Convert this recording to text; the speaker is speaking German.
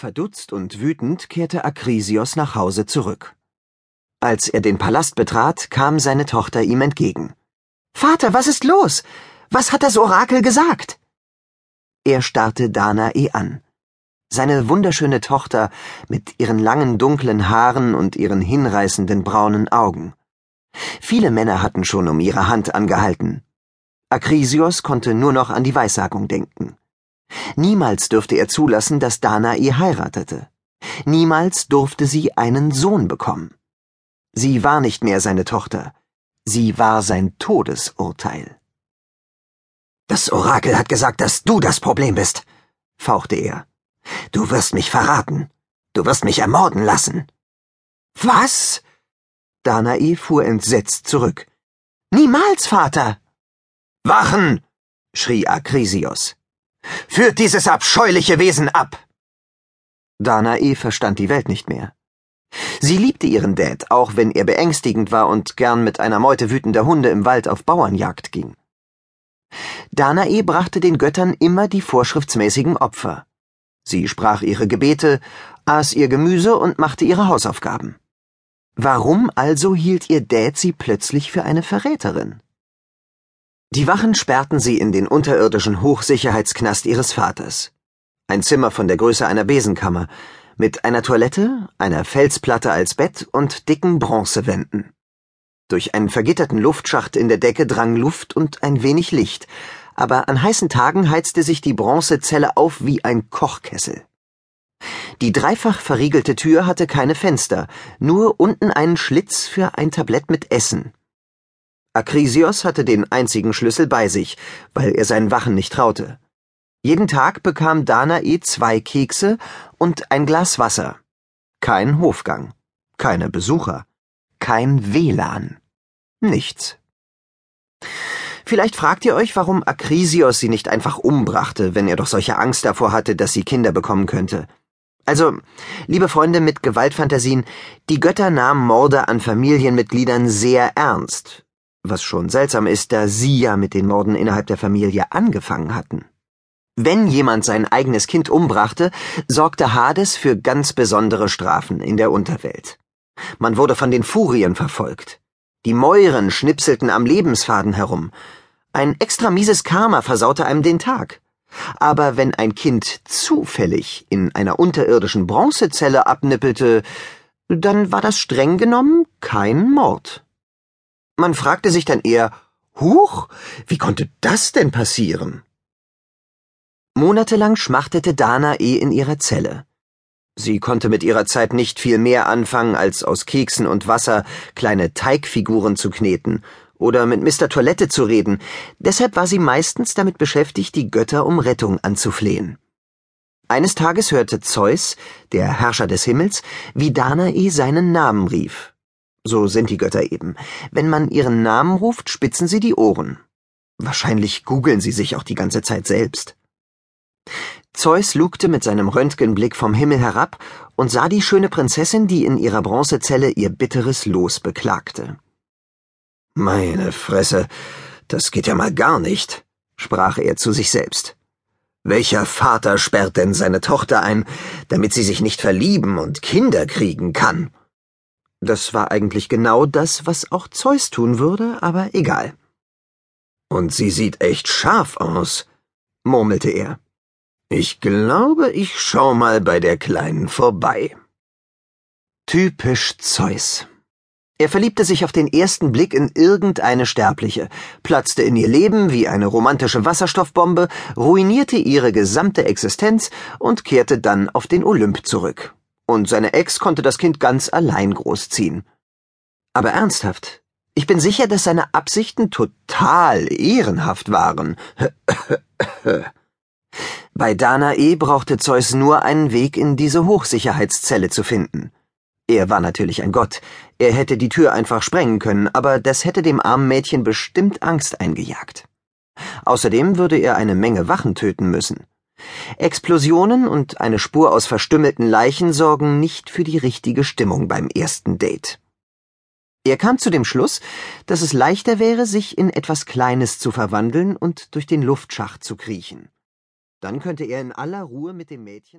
Verdutzt und wütend kehrte Akrisios nach Hause zurück. Als er den Palast betrat, kam seine Tochter ihm entgegen. Vater, was ist los? Was hat das Orakel gesagt? Er starrte Danae an. Seine wunderschöne Tochter mit ihren langen dunklen Haaren und ihren hinreißenden braunen Augen. Viele Männer hatten schon um ihre Hand angehalten. Akrisios konnte nur noch an die Weissagung denken. Niemals dürfte er zulassen, dass Danae heiratete. Niemals durfte sie einen Sohn bekommen. Sie war nicht mehr seine Tochter. Sie war sein Todesurteil. Das Orakel hat gesagt, dass du das Problem bist, fauchte er. Du wirst mich verraten. Du wirst mich ermorden lassen. Was? Danae fuhr entsetzt zurück. Niemals, Vater. Wachen! schrie Akrisios. Führt dieses abscheuliche Wesen ab! Danae verstand die Welt nicht mehr. Sie liebte ihren Dad, auch wenn er beängstigend war und gern mit einer Meute wütender Hunde im Wald auf Bauernjagd ging. Danae brachte den Göttern immer die vorschriftsmäßigen Opfer. Sie sprach ihre Gebete, aß ihr Gemüse und machte ihre Hausaufgaben. Warum also hielt ihr Dad sie plötzlich für eine Verräterin? Die Wachen sperrten sie in den unterirdischen Hochsicherheitsknast ihres Vaters. Ein Zimmer von der Größe einer Besenkammer, mit einer Toilette, einer Felsplatte als Bett und dicken Bronzewänden. Durch einen vergitterten Luftschacht in der Decke drang Luft und ein wenig Licht, aber an heißen Tagen heizte sich die Bronzezelle auf wie ein Kochkessel. Die dreifach verriegelte Tür hatte keine Fenster, nur unten einen Schlitz für ein Tablett mit Essen. Akrisios hatte den einzigen Schlüssel bei sich, weil er seinen Wachen nicht traute. Jeden Tag bekam Danae zwei Kekse und ein Glas Wasser. Kein Hofgang, keine Besucher, kein WLAN. Nichts. Vielleicht fragt ihr euch, warum Akrisios sie nicht einfach umbrachte, wenn er doch solche Angst davor hatte, dass sie Kinder bekommen könnte. Also, liebe Freunde mit Gewaltfantasien, die Götter nahmen Morde an Familienmitgliedern sehr ernst, was schon seltsam ist, da sie ja mit den Morden innerhalb der Familie angefangen hatten. Wenn jemand sein eigenes Kind umbrachte, sorgte Hades für ganz besondere Strafen in der Unterwelt. Man wurde von den Furien verfolgt. Die Mäuren schnipselten am Lebensfaden herum. Ein extra mieses Karma versaute einem den Tag. Aber wenn ein Kind zufällig in einer unterirdischen Bronzezelle abnippelte, dann war das streng genommen kein Mord. Man fragte sich dann eher, Huch, wie konnte das denn passieren? Monatelang schmachtete Danae in ihrer Zelle. Sie konnte mit ihrer Zeit nicht viel mehr anfangen, als aus Keksen und Wasser kleine Teigfiguren zu kneten oder mit Mr. Toilette zu reden, deshalb war sie meistens damit beschäftigt, die Götter um Rettung anzuflehen. Eines Tages hörte Zeus, der Herrscher des Himmels, wie Danae seinen Namen rief. So sind die Götter eben. Wenn man ihren Namen ruft, spitzen sie die Ohren. Wahrscheinlich googeln sie sich auch die ganze Zeit selbst. Zeus lugte mit seinem Röntgenblick vom Himmel herab und sah die schöne Prinzessin, die in ihrer Bronzezelle ihr bitteres Los beklagte. Meine Fresse, das geht ja mal gar nicht, sprach er zu sich selbst. Welcher Vater sperrt denn seine Tochter ein, damit sie sich nicht verlieben und Kinder kriegen kann? Das war eigentlich genau das, was auch Zeus tun würde, aber egal. Und sie sieht echt scharf aus, murmelte er. Ich glaube, ich schau mal bei der Kleinen vorbei. Typisch Zeus. Er verliebte sich auf den ersten Blick in irgendeine Sterbliche, platzte in ihr Leben wie eine romantische Wasserstoffbombe, ruinierte ihre gesamte Existenz und kehrte dann auf den Olymp zurück und seine Ex konnte das Kind ganz allein großziehen. Aber ernsthaft, ich bin sicher, dass seine Absichten total ehrenhaft waren. Bei Danae brauchte Zeus nur einen Weg in diese Hochsicherheitszelle zu finden. Er war natürlich ein Gott, er hätte die Tür einfach sprengen können, aber das hätte dem armen Mädchen bestimmt Angst eingejagt. Außerdem würde er eine Menge Wachen töten müssen. Explosionen und eine Spur aus verstümmelten Leichen sorgen nicht für die richtige Stimmung beim ersten Date. Er kam zu dem Schluss, dass es leichter wäre, sich in etwas Kleines zu verwandeln und durch den Luftschacht zu kriechen. Dann könnte er in aller Ruhe mit dem Mädchen